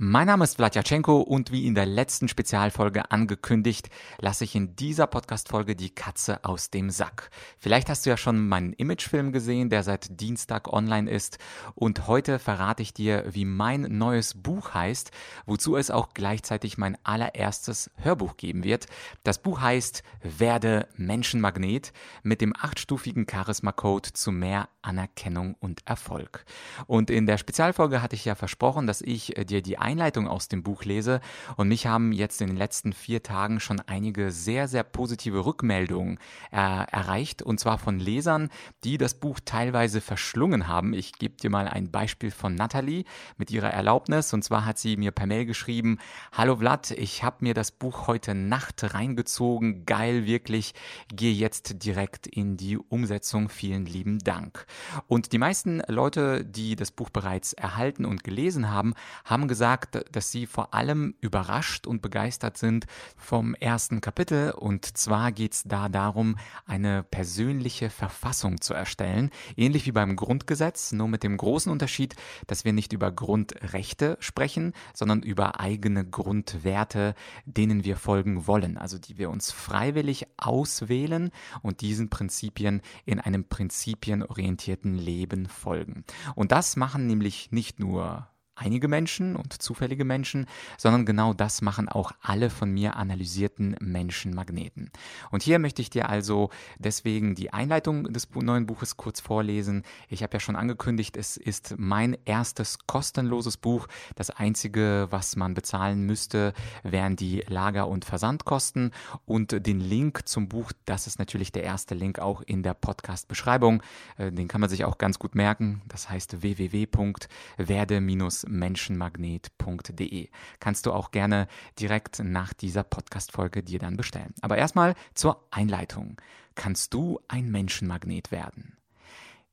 Mein Name ist Vladyachenko und wie in der letzten Spezialfolge angekündigt, lasse ich in dieser Podcast-Folge die Katze aus dem Sack. Vielleicht hast du ja schon meinen Imagefilm gesehen, der seit Dienstag online ist und heute verrate ich dir, wie mein neues Buch heißt, wozu es auch gleichzeitig mein allererstes Hörbuch geben wird. Das Buch heißt Werde Menschenmagnet mit dem achtstufigen Charisma-Code zu mehr Anerkennung und Erfolg. Und in der Spezialfolge hatte ich ja versprochen, dass ich dir die Einleitung aus dem Buch lese. Und mich haben jetzt in den letzten vier Tagen schon einige sehr, sehr positive Rückmeldungen äh, erreicht. Und zwar von Lesern, die das Buch teilweise verschlungen haben. Ich gebe dir mal ein Beispiel von Natalie mit ihrer Erlaubnis. Und zwar hat sie mir per Mail geschrieben, Hallo Vlad, ich habe mir das Buch heute Nacht reingezogen. Geil, wirklich. Gehe jetzt direkt in die Umsetzung. Vielen lieben Dank. Und die meisten Leute, die das Buch bereits erhalten und gelesen haben, haben gesagt, gesagt, dass sie vor allem überrascht und begeistert sind vom ersten Kapitel. Und zwar geht es da darum, eine persönliche Verfassung zu erstellen, ähnlich wie beim Grundgesetz, nur mit dem großen Unterschied, dass wir nicht über Grundrechte sprechen, sondern über eigene Grundwerte, denen wir folgen wollen, also die wir uns freiwillig auswählen und diesen Prinzipien in einem prinzipienorientierten Leben folgen. Und das machen nämlich nicht nur einige Menschen und zufällige Menschen, sondern genau das machen auch alle von mir analysierten Menschenmagneten. Und hier möchte ich dir also deswegen die Einleitung des neuen Buches kurz vorlesen. Ich habe ja schon angekündigt, es ist mein erstes kostenloses Buch. Das einzige, was man bezahlen müsste, wären die Lager- und Versandkosten und den Link zum Buch, das ist natürlich der erste Link auch in der Podcast-Beschreibung. Äh, den kann man sich auch ganz gut merken. Das heißt www.werde- menschenmagnet.de. Kannst du auch gerne direkt nach dieser Podcast-Folge dir dann bestellen. Aber erstmal zur Einleitung. Kannst du ein Menschenmagnet werden?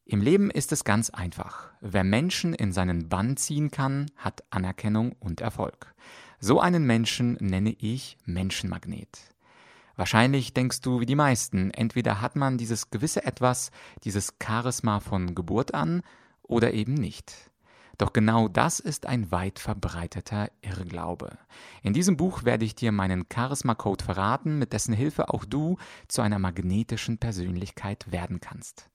Im Leben ist es ganz einfach. Wer Menschen in seinen Bann ziehen kann, hat Anerkennung und Erfolg. So einen Menschen nenne ich Menschenmagnet. Wahrscheinlich denkst du wie die meisten, entweder hat man dieses gewisse Etwas, dieses Charisma von Geburt an oder eben nicht. Doch genau das ist ein weit verbreiteter Irrglaube. In diesem Buch werde ich dir meinen Charisma-Code verraten, mit dessen Hilfe auch du zu einer magnetischen Persönlichkeit werden kannst.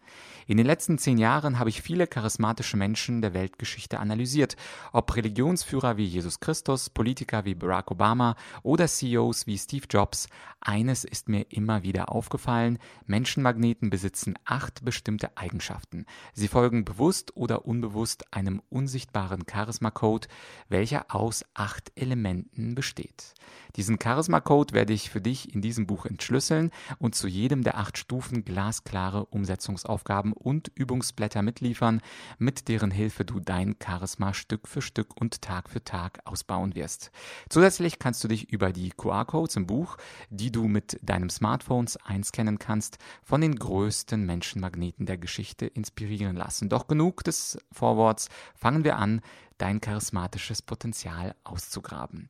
In den letzten zehn Jahren habe ich viele charismatische Menschen der Weltgeschichte analysiert, ob Religionsführer wie Jesus Christus, Politiker wie Barack Obama oder CEOs wie Steve Jobs. Eines ist mir immer wieder aufgefallen, Menschenmagneten besitzen acht bestimmte Eigenschaften. Sie folgen bewusst oder unbewusst einem unsichtbaren Charisma-Code, welcher aus acht Elementen besteht. Diesen Charisma-Code werde ich für dich in diesem Buch entschlüsseln und zu jedem der acht Stufen glasklare Umsetzungsaufgaben und Übungsblätter mitliefern, mit deren Hilfe du dein Charisma Stück für Stück und Tag für Tag ausbauen wirst. Zusätzlich kannst du dich über die QR-Codes im Buch, die du mit deinem Smartphone einscannen kannst, von den größten Menschenmagneten der Geschichte inspirieren lassen. Doch genug des Vorworts, fangen wir an, dein charismatisches Potenzial auszugraben.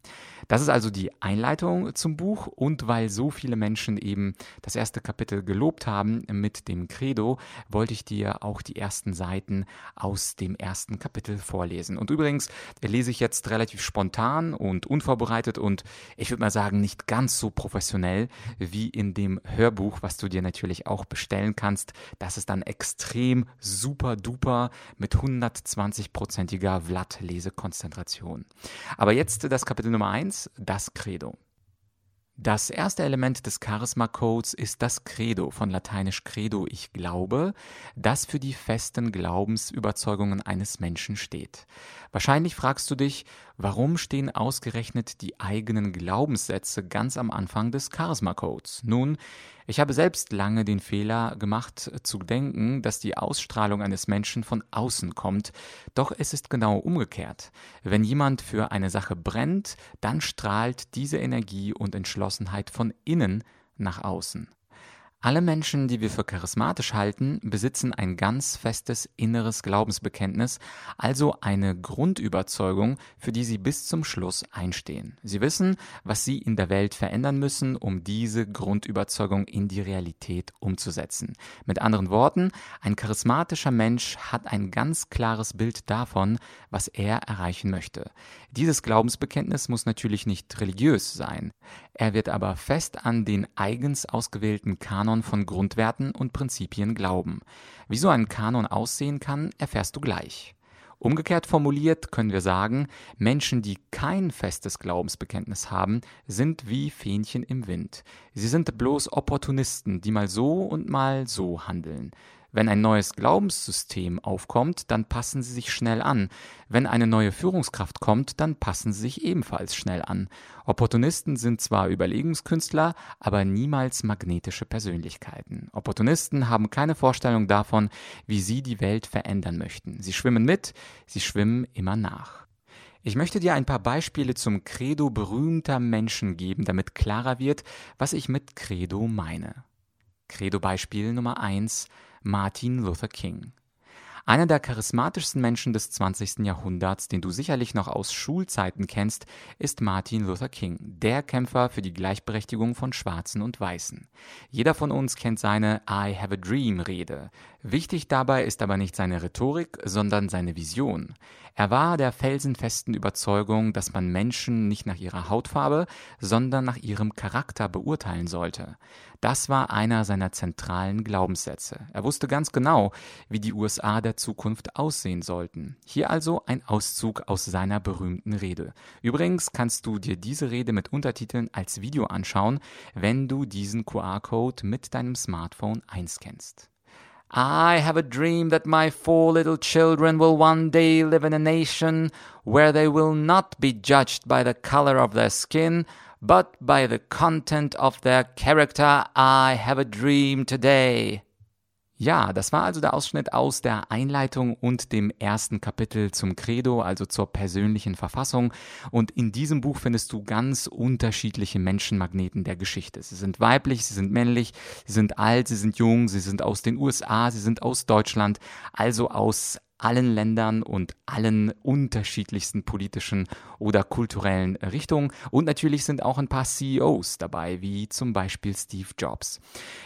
Das ist also die Einleitung zum Buch und weil so viele Menschen eben das erste Kapitel gelobt haben mit dem Credo, wollte ich dir auch die ersten Seiten aus dem ersten Kapitel vorlesen. Und übrigens lese ich jetzt relativ spontan und unvorbereitet und ich würde mal sagen nicht ganz so professionell wie in dem Hörbuch, was du dir natürlich auch bestellen kannst. Das ist dann extrem super duper mit 120-prozentiger Lesekonzentration. Aber jetzt das Kapitel Nummer 1, das Credo. Das erste Element des Charisma-Codes ist das Credo, von lateinisch Credo, ich glaube, das für die festen Glaubensüberzeugungen eines Menschen steht. Wahrscheinlich fragst du dich, warum stehen ausgerechnet die eigenen Glaubenssätze ganz am Anfang des Charisma-Codes? Nun, ich habe selbst lange den Fehler gemacht zu denken, dass die Ausstrahlung eines Menschen von außen kommt, doch es ist genau umgekehrt. Wenn jemand für eine Sache brennt, dann strahlt diese Energie und Entschlossenheit von innen nach außen. Alle Menschen, die wir für charismatisch halten, besitzen ein ganz festes inneres Glaubensbekenntnis, also eine Grundüberzeugung, für die sie bis zum Schluss einstehen. Sie wissen, was sie in der Welt verändern müssen, um diese Grundüberzeugung in die Realität umzusetzen. Mit anderen Worten, ein charismatischer Mensch hat ein ganz klares Bild davon, was er erreichen möchte. Dieses Glaubensbekenntnis muss natürlich nicht religiös sein. Er wird aber fest an den eigens ausgewählten Kanon von Grundwerten und Prinzipien glauben. Wie so ein Kanon aussehen kann, erfährst du gleich. Umgekehrt formuliert können wir sagen, Menschen, die kein festes Glaubensbekenntnis haben, sind wie Fähnchen im Wind. Sie sind bloß Opportunisten, die mal so und mal so handeln. Wenn ein neues Glaubenssystem aufkommt, dann passen sie sich schnell an. Wenn eine neue Führungskraft kommt, dann passen sie sich ebenfalls schnell an. Opportunisten sind zwar Überlegungskünstler, aber niemals magnetische Persönlichkeiten. Opportunisten haben keine Vorstellung davon, wie sie die Welt verändern möchten. Sie schwimmen mit, sie schwimmen immer nach. Ich möchte dir ein paar Beispiele zum Credo berühmter Menschen geben, damit klarer wird, was ich mit Credo meine. Credo-Beispiel Nummer eins Martin Luther King. Einer der charismatischsten Menschen des 20. Jahrhunderts, den du sicherlich noch aus Schulzeiten kennst, ist Martin Luther King, der Kämpfer für die Gleichberechtigung von Schwarzen und Weißen. Jeder von uns kennt seine I have a Dream Rede. Wichtig dabei ist aber nicht seine Rhetorik, sondern seine Vision. Er war der felsenfesten Überzeugung, dass man Menschen nicht nach ihrer Hautfarbe, sondern nach ihrem Charakter beurteilen sollte. Das war einer seiner zentralen Glaubenssätze. Er wusste ganz genau, wie die USA der Zukunft aussehen sollten. Hier also ein Auszug aus seiner berühmten Rede. Übrigens kannst du dir diese Rede mit Untertiteln als Video anschauen, wenn du diesen QR-Code mit deinem Smartphone einscannst. I have a dream that my four little children will one day live in a nation where they will not be judged by the color of their skin, but by the content of their character. I have a dream today. Ja, das war also der Ausschnitt aus der Einleitung und dem ersten Kapitel zum Credo, also zur persönlichen Verfassung. Und in diesem Buch findest du ganz unterschiedliche Menschenmagneten der Geschichte. Sie sind weiblich, sie sind männlich, sie sind alt, sie sind jung, sie sind aus den USA, sie sind aus Deutschland, also aus allen Ländern und allen unterschiedlichsten politischen oder kulturellen Richtungen. Und natürlich sind auch ein paar CEOs dabei, wie zum Beispiel Steve Jobs.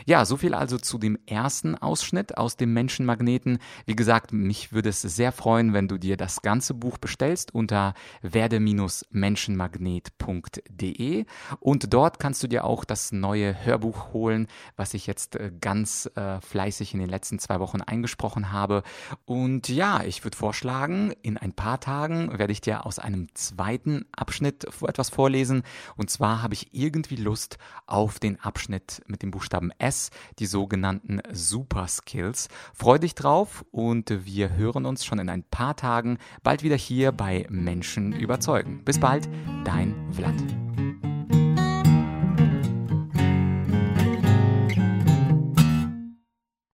Ja, so viel also zu dem ersten Ausschnitt aus dem Menschenmagneten. Wie gesagt, mich würde es sehr freuen, wenn du dir das ganze Buch bestellst unter werde-menschenmagnet.de und dort kannst du dir auch das neue Hörbuch holen, was ich jetzt äh, ganz äh, fleißig in den letzten zwei Wochen eingesprochen habe. Und ja, ja, ich würde vorschlagen, in ein paar Tagen werde ich dir aus einem zweiten Abschnitt etwas vorlesen. Und zwar habe ich irgendwie Lust auf den Abschnitt mit dem Buchstaben S, die sogenannten Super Skills. Freu dich drauf und wir hören uns schon in ein paar Tagen bald wieder hier bei Menschen überzeugen. Bis bald, dein Vlad.